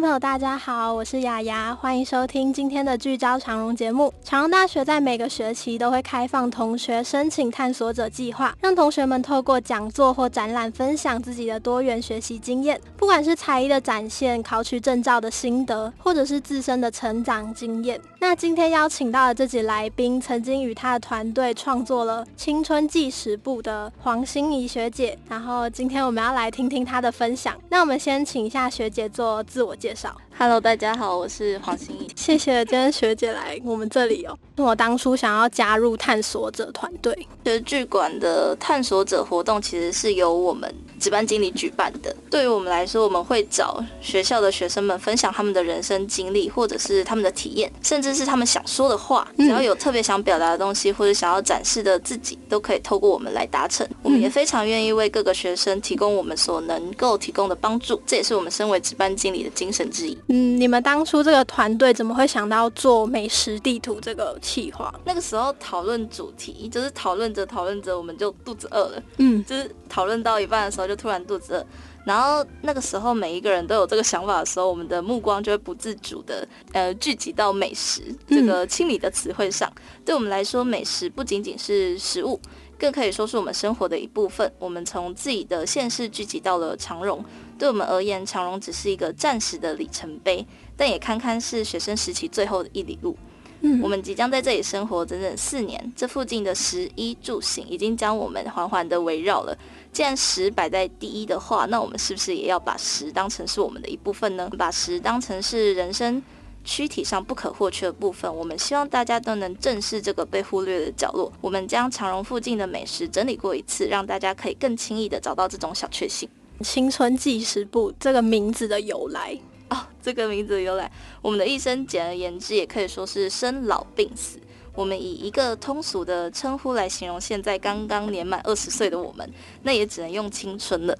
朋友，大家好，我是雅雅，欢迎收听今天的聚焦长荣节目。长荣大学在每个学期都会开放同学申请探索者计划，让同学们透过讲座或展览分享自己的多元学习经验，不管是才艺的展现、考取证照的心得，或者是自身的成长经验。那今天邀请到的这几来宾，曾经与他的团队创作了《青春纪实部》的黄心怡学姐，然后今天我们要来听听她的分享。那我们先请一下学姐做自我介绍。Hello，大家好，我是黄心怡。谢谢今天学姐来我们这里哦。我当初想要加入探索者团队，就是剧馆的探索者活动，其实是由我们值班经理举办的。对于我们来说，我们会找学校的学生们分享他们的人生经历，或者是他们的体验，甚至是他们想说的话。只要有特别想表达的东西，或者想要展示的自己，都可以透过我们来达成。我们也非常愿意为各个学生提供我们所能够提供的帮助，这也是我们身为值班经理的精神之一。嗯，你们当初这个团队怎么会想到做美食地图这个企划？那个时候讨论主题，就是讨论着讨论着，我们就肚子饿了。嗯，就是讨论到一半的时候，就突然肚子饿。然后那个时候，每一个人都有这个想法的时候，我们的目光就会不自主的呃聚集到美食这个清理的词汇上。对我们来说，美食不仅仅是食物，更可以说是我们生活的一部分。我们从自己的县市聚集到了长荣。对我们而言，长荣只是一个暂时的里程碑，但也堪堪是学生时期最后的一里路。嗯，我们即将在这里生活整整四年，这附近的食衣住行已经将我们缓缓的围绕了。既然食摆在第一的话，那我们是不是也要把食当成是我们的一部分呢？把食当成是人生躯体上不可或缺的部分。我们希望大家都能正视这个被忽略的角落。我们将长荣附近的美食整理过一次，让大家可以更轻易的找到这种小确幸。青春纪实部这个名字的由来哦，这个名字的由来，我们的一生简而言之，也可以说是生老病死。我们以一个通俗的称呼来形容现在刚刚年满二十岁的我们，那也只能用青春了。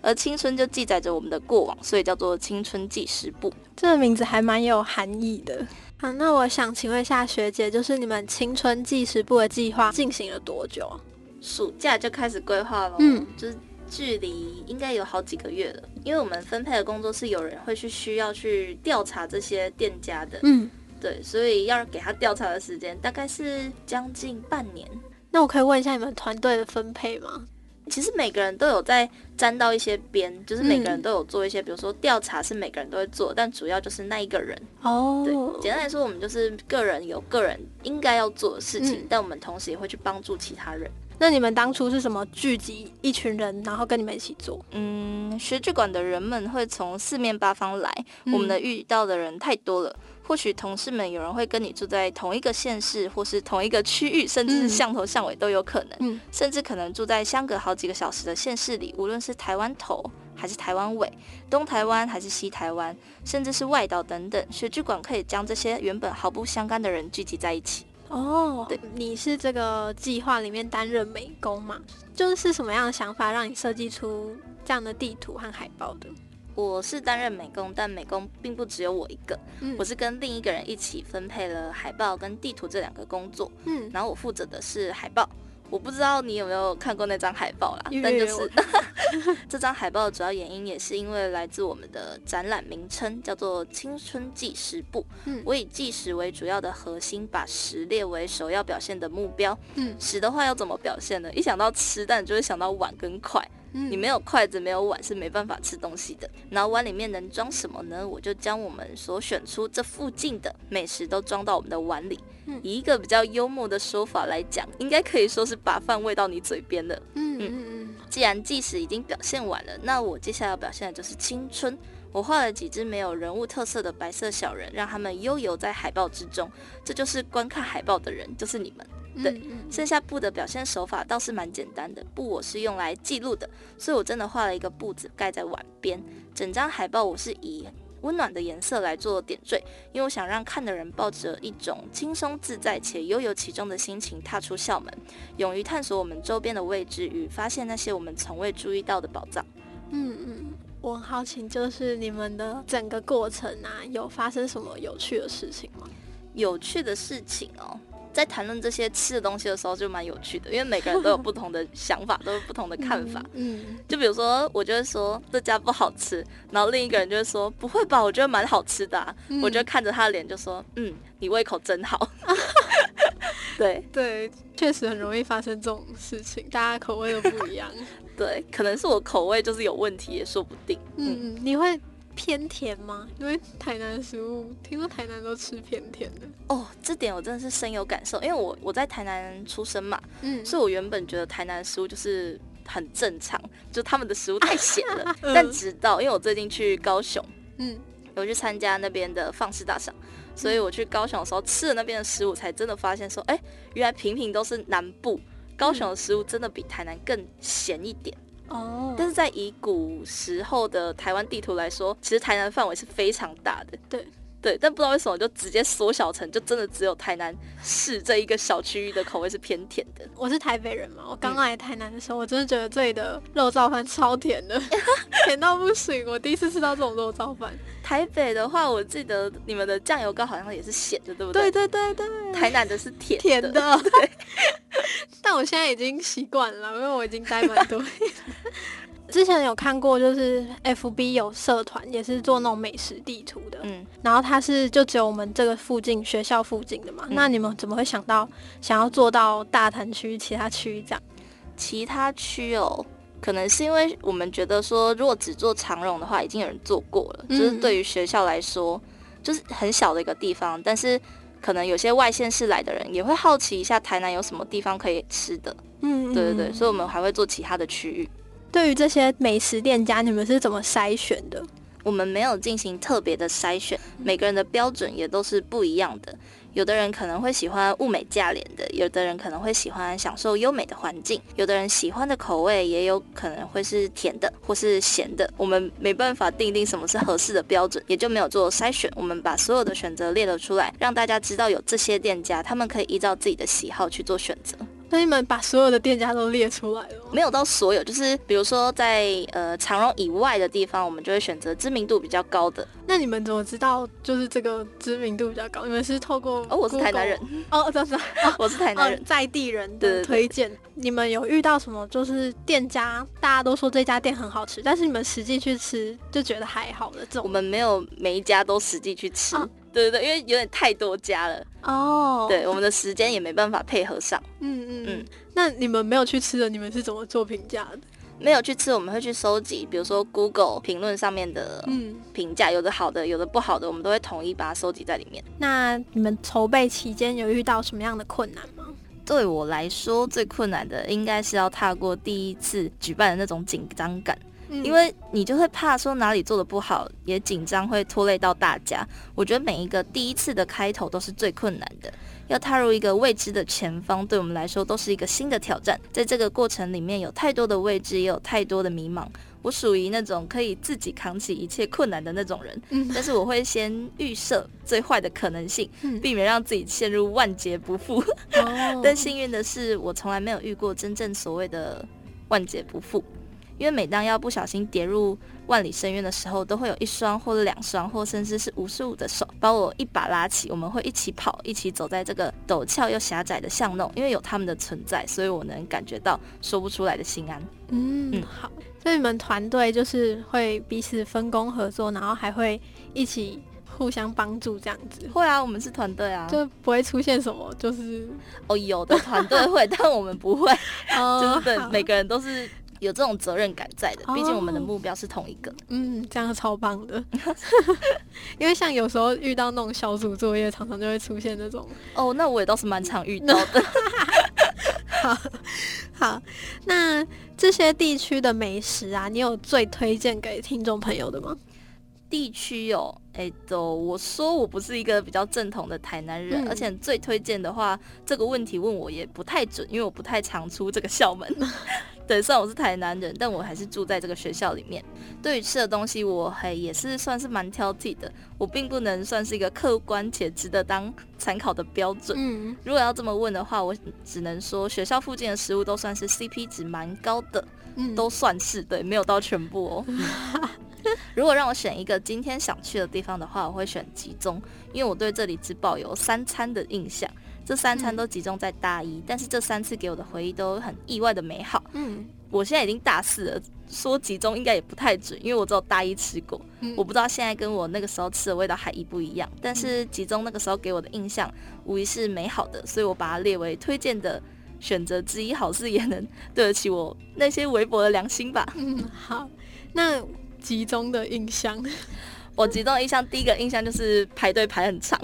而青春就记载着我们的过往，所以叫做青春纪实部。这个名字还蛮有含义的。好，那我想请问一下学姐，就是你们青春纪实部的计划进行了多久？暑假就开始规划了。嗯，就是。距离应该有好几个月了，因为我们分配的工作是有人会去需要去调查这些店家的，嗯，对，所以要给他调查的时间大概是将近半年。那我可以问一下你们团队的分配吗？其实每个人都有在沾到一些边，就是每个人都有做一些，比如说调查是每个人都会做，但主要就是那一个人。哦，对，简单来说，我们就是个人有个人应该要做的事情，但我们同时也会去帮助其他人。那你们当初是什么聚集一群人，然后跟你们一起做？嗯，学剧馆的人们会从四面八方来，我们的遇到的人太多了。或许同事们有人会跟你住在同一个县市，或是同一个区域，甚至是巷头巷尾都有可能。嗯，甚至可能住在相隔好几个小时的县市里，无论是台湾头还是台湾尾，东台湾还是西台湾，甚至是外岛等等，学剧馆可以将这些原本毫不相干的人聚集在一起。哦，对，你是这个计划里面担任美工嘛？就是什么样的想法让你设计出这样的地图和海报的？我是担任美工，但美工并不只有我一个，我是跟另一个人一起分配了海报跟地图这两个工作。嗯，然后我负责的是海报。我不知道你有没有看过那张海报啦，但就是 这张海报的主要原因也是因为来自我们的展览名称叫做“青春纪实部”。嗯，我以纪实为主要的核心，把食列为首要表现的目标。嗯，食的话要怎么表现呢？一想到吃，但就会想到碗跟筷。你没有筷子，没有碗是没办法吃东西的。然后碗里面能装什么呢？我就将我们所选出这附近的美食都装到我们的碗里。以一个比较幽默的说法来讲，应该可以说是把饭喂到你嘴边了。嗯嗯嗯。既然计时已经表现完了，那我接下来要表现的就是青春。我画了几只没有人物特色的白色小人，让他们悠游在海报之中。这就是观看海报的人，就是你们。对，剩下布的表现手法倒是蛮简单的。布我是用来记录的，所以我真的画了一个布子盖在碗边。整张海报我是以温暖的颜色来做点缀，因为我想让看的人抱着一种轻松自在且悠游其中的心情踏出校门，勇于探索我们周边的位置与发现那些我们从未注意到的宝藏。嗯嗯，我很好奇，就是你们的整个过程啊，有发生什么有趣的事情吗？有趣的事情哦。在谈论这些吃的东西的时候，就蛮有趣的，因为每个人都有不同的想法，都有不同的看法。嗯，就比如说，我就会说这家不好吃，然后另一个人就会说不会吧，我觉得蛮好吃的。我就看着他的脸就说，嗯，你胃口真好。对对，确实很容易发生这种事情，大家口味都不一样。对，可能是我口味就是有问题，也说不定。嗯嗯，你会。偏甜吗？因为台南的食物，听说台南都吃偏甜的。哦，这点我真的是深有感受，因为我我在台南出生嘛，嗯，所以我原本觉得台南的食物就是很正常，就他们的食物太咸了。但直到因为我最近去高雄，嗯，有去参加那边的放肆大赏，所以我去高雄的时候吃了那边的食物，才真的发现说，哎，原来平平都是南部，高雄的食物真的比台南更咸一点。哦，但是在以古时候的台湾地图来说，其实台南范围是非常大的。对对，但不知道为什么就直接缩小成，就真的只有台南市这一个小区域的口味是偏甜的。我是台北人嘛，我刚来台南的时候，我真的觉得这里的肉燥饭超甜的，甜到不行。我第一次吃到这种肉燥饭。台北的话，我记得你们的酱油膏好像也是咸的，对不对？对对对对。台南的是甜甜的，对。但我现在已经习惯了，因为我已经待蛮多。之前有看过，就是 FB 有社团，也是做那种美食地图的。嗯。然后它是就只有我们这个附近学校附近的嘛？那你们怎么会想到想要做到大潭区其他区域这样？其他区哦。可能是因为我们觉得说，如果只做长荣的话，已经有人做过了。就是对于学校来说，就是很小的一个地方，但是可能有些外县市来的人也会好奇一下台南有什么地方可以吃的。嗯，对对对，所以我们还会做其他的区域。对于这些美食店家，你们是怎么筛选的？我们没有进行特别的筛选，每个人的标准也都是不一样的。有的人可能会喜欢物美价廉的，有的人可能会喜欢享受优美的环境，有的人喜欢的口味也有可能会是甜的或是咸的。我们没办法定定什么是合适的标准，也就没有做筛选。我们把所有的选择列了出来，让大家知道有这些店家，他们可以依照自己的喜好去做选择。那你们把所有的店家都列出来了？没有到所有，就是比如说在呃长荣以外的地方，我们就会选择知名度比较高的。那你们怎么知道就是这个知名度比较高？你们是透过哦，我是台南人哦，真的，我是台南人，在地人的推荐。你们有遇到什么就是店家大家都说这家店很好吃，但是你们实际去吃就觉得还好的这种？我们没有每一家都实际去吃。对对对，因为有点太多家了哦。对，我们的时间也没办法配合上。嗯嗯嗯。那你们没有去吃的，你们是怎么做评价的？没有去吃，我们会去收集，比如说 Google 评论上面的评价，有的好的，有的不好的，我们都会统一把它收集在里面。那你们筹备期间有遇到什么样的困难吗？对我来说，最困难的应该是要踏过第一次举办的那种紧张感。因为你就会怕说哪里做的不好，也紧张会拖累到大家。我觉得每一个第一次的开头都是最困难的，要踏入一个未知的前方，对我们来说都是一个新的挑战。在这个过程里面有太多的未知，也有太多的迷茫。我属于那种可以自己扛起一切困难的那种人，但是我会先预设最坏的可能性，避免让自己陷入万劫不复。但幸运的是，我从来没有遇过真正所谓的万劫不复。因为每当要不小心跌入万里深渊的时候，都会有一双或者两双，或甚至是无数的手把我一把拉起。我们会一起跑，一起走在这个陡峭又狭窄的巷弄。因为有他们的存在，所以我能感觉到说不出来的心安。嗯，好。所以你们团队就是会彼此分工合作，然后还会一起互相帮助这样子。会啊，我们是团队啊，就不会出现什么就是哦，有的团队会，但我们不会，就是对每个人都是。有这种责任感在的，毕竟我们的目标是同一个。嗯，这样超棒的。因为像有时候遇到那种小组作业，常常就会出现那种。哦，那我也倒是蛮常遇到的。好，好，那这些地区的美食啊，你有最推荐给听众朋友的吗？地区有，哎，都我说我不是一个比较正统的台南人，而且最推荐的话，这个问题问我也不太准，因为我不太常出这个校门。对，虽然我是台南人，但我还是住在这个学校里面。对于吃的东西，我还也是算是蛮挑剔的。我并不能算是一个客观且值得当参考的标准。嗯，如果要这么问的话，我只能说学校附近的食物都算是 CP 值蛮高的。嗯，都算是对，没有到全部哦。如果让我选一个今天想去的地方的话，我会选集中，因为我对这里只保有三餐的印象。这三餐都集中在大一，但是这三次给我的回忆都很意外的美好。嗯，我现在已经大四了，说集中应该也不太准，因为我只有大一吃过，我不知道现在跟我那个时候吃的味道还一不一样。但是集中那个时候给我的印象无疑是美好的，所以我把它列为推荐的选择之一，好事也能对得起我那些微薄的良心吧。嗯，好，那集中的印象，我集中的印象第一个印象就是排队排很长。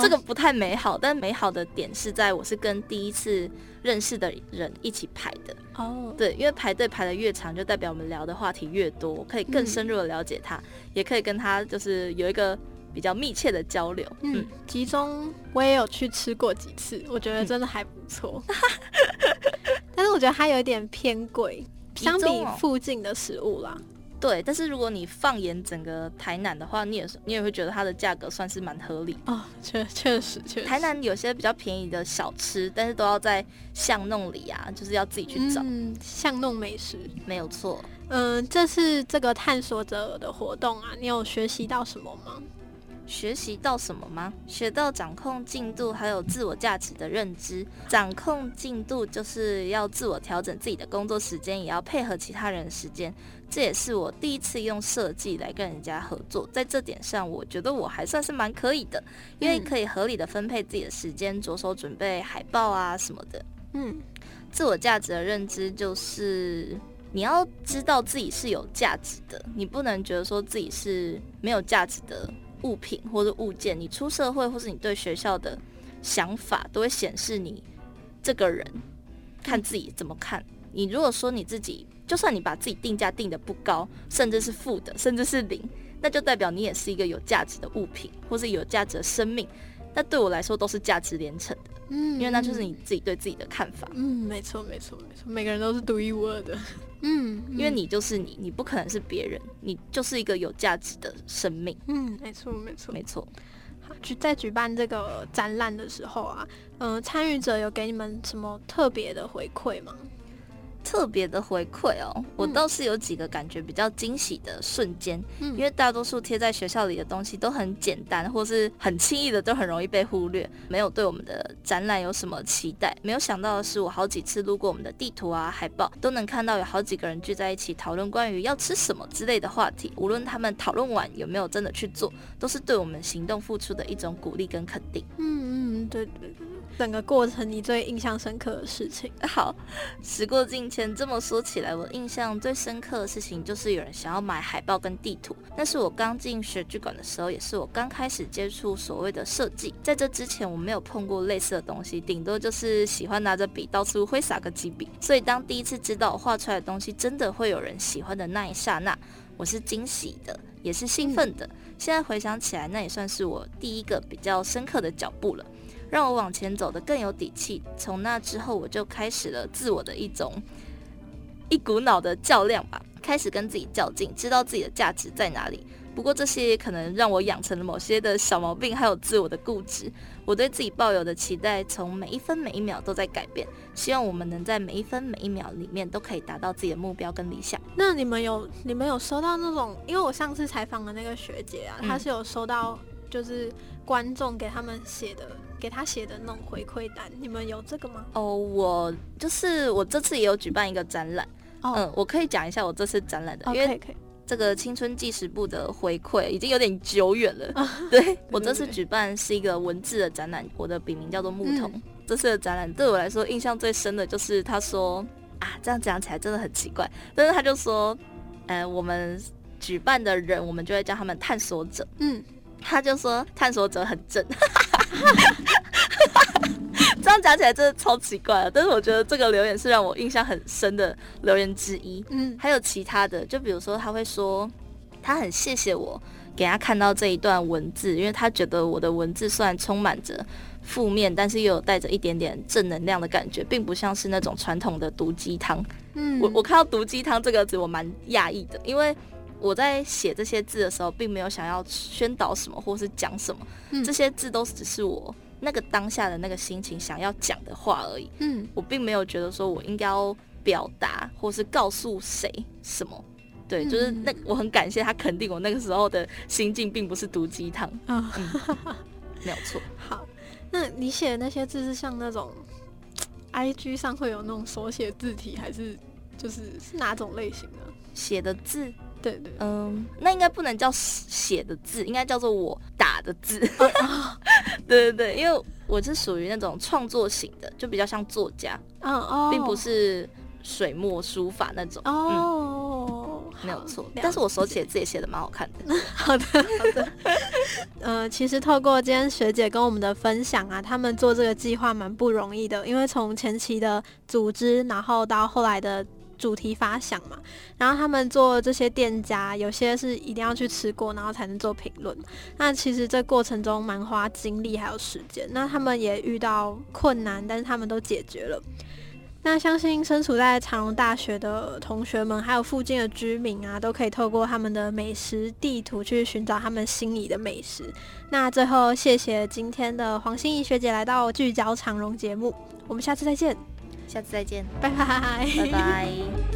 这个不太美好，但美好的点是在我是跟第一次认识的人一起排的哦。对，因为排队排的越长，就代表我们聊的话题越多，可以更深入的了解他，也可以跟他就是有一个比较密切的交流。嗯，集中我也有去吃过几次，我觉得真的还不错。但是我觉得它有一点偏贵，相比附近的食物啦。对，但是如果你放眼整个台南的话，你也是你也会觉得它的价格算是蛮合理哦。确确实确实，台南有些比较便宜的小吃，但是都要在巷弄里啊，就是要自己去找巷弄美食，没有错。嗯，这次这个探索者的活动啊，你有学习到什么吗？学习到什么吗？学到掌控进度，还有自我价值的认知。掌控进度就是要自我调整自己的工作时间，也要配合其他人的时间。这也是我第一次用设计来跟人家合作，在这点上，我觉得我还算是蛮可以的，因为可以合理的分配自己的时间，着手准备海报啊什么的。嗯，自我价值的认知就是你要知道自己是有价值的，你不能觉得说自己是没有价值的。物品或者物件，你出社会或是你对学校的想法，都会显示你这个人看自己怎么看。你如果说你自己，就算你把自己定价定的不高，甚至是负的，甚至是零，那就代表你也是一个有价值的物品，或是有价值的生命。那对我来说都是价值连城的，嗯，因为那就是你自己对自己的看法。嗯，没错，没错，没错，每个人都是独一无二的。嗯，因为你就是你，你不可能是别人，你就是一个有价值的生命。嗯，没错，没错，没错。好，举在举办这个展览的时候啊，嗯，参与者有给你们什么特别的回馈吗？特别的回馈哦，我倒是有几个感觉比较惊喜的瞬间，因为大多数贴在学校里的东西都很简单，或是很轻易的，都很容易被忽略，没有对我们的展览有什么期待。没有想到的是，我好几次路过我们的地图啊、海报，都能看到有好几个人聚在一起讨论关于要吃什么之类的话题。无论他们讨论完有没有真的去做，都是对我们行动付出的一种鼓励跟肯定。嗯嗯，对对对。整个过程你最印象深刻的事情？好，时过境迁，这么说起来，我印象最深刻的事情就是有人想要买海报跟地图。那是我刚进学剧馆的时候，也是我刚开始接触所谓的设计。在这之前，我没有碰过类似的东西，顶多就是喜欢拿着笔到处挥洒个几笔。所以当第一次知道我画出来的东西真的会有人喜欢的那一刹那，我是惊喜的，也是兴奋的。现在回想起来，那也算是我第一个比较深刻的脚步了。让我往前走的更有底气。从那之后，我就开始了自我的一种一股脑的较量吧，开始跟自己较劲，知道自己的价值在哪里。不过这些可能让我养成了某些的小毛病，还有自我的固执。我对自己抱有的期待，从每一分每一秒都在改变。希望我们能在每一分每一秒里面都可以达到自己的目标跟理想。那你们有你们有收到那种？因为我上次采访的那个学姐啊，她是有收到，就是观众给他们写的。给他写的那种回馈单，你们有这个吗？哦，我就是我这次也有举办一个展览，嗯，我可以讲一下我这次展览的，因为这个青春纪实部的回馈已经有点久远了。对 我这次举办是一个文字的展览，我的笔名叫做牧童。这次的展览对我来说印象最深的就是他说啊，这样讲起来真的很奇怪，但是他就说，呃，我们举办的人，我们就会叫他们探索者。嗯，他就说探索者很正。这样讲起来真的超奇怪的，但是我觉得这个留言是让我印象很深的留言之一。嗯，还有其他的，就比如说他会说他很谢谢我给他看到这一段文字，因为他觉得我的文字虽然充满着负面，但是又有带着一点点正能量的感觉，并不像是那种传统的毒鸡汤。嗯，我我看到毒鸡汤这个字，我蛮讶异的，因为。我在写这些字的时候，并没有想要宣导什么，或是讲什么。这些字都只是我那个当下的那个心情想要讲的话而已。嗯，我并没有觉得说我应该要表达，或是告诉谁什么。对，就是那我很感谢他肯定我那个时候的心境，并不是毒鸡汤。嗯，没有错。好。那你写的那些字是像那种 I G 上会有那种手写字体，还是就是是哪种类型的写的字？对对，嗯，那应该不能叫写的字，应该叫做我打的字。对对对，因为我是属于那种创作型的，就比较像作家，嗯哦，并不是水墨书法那种。哦，没有错。但是我手写字也写的蛮好看的。好 的好的。呃，其实透过今天学姐跟我们的分享啊，他们做这个计划蛮不容易的，因为从前期的组织，然后到后来的。主题发想嘛，然后他们做这些店家，有些是一定要去吃过，然后才能做评论。那其实这过程中蛮花精力还有时间。那他们也遇到困难，但是他们都解决了。那相信身处在长荣大学的同学们，还有附近的居民啊，都可以透过他们的美食地图去寻找他们心里的美食。那最后，谢谢今天的黄心怡学姐来到聚焦长荣节目，我们下次再见。下次再见，拜拜，拜拜。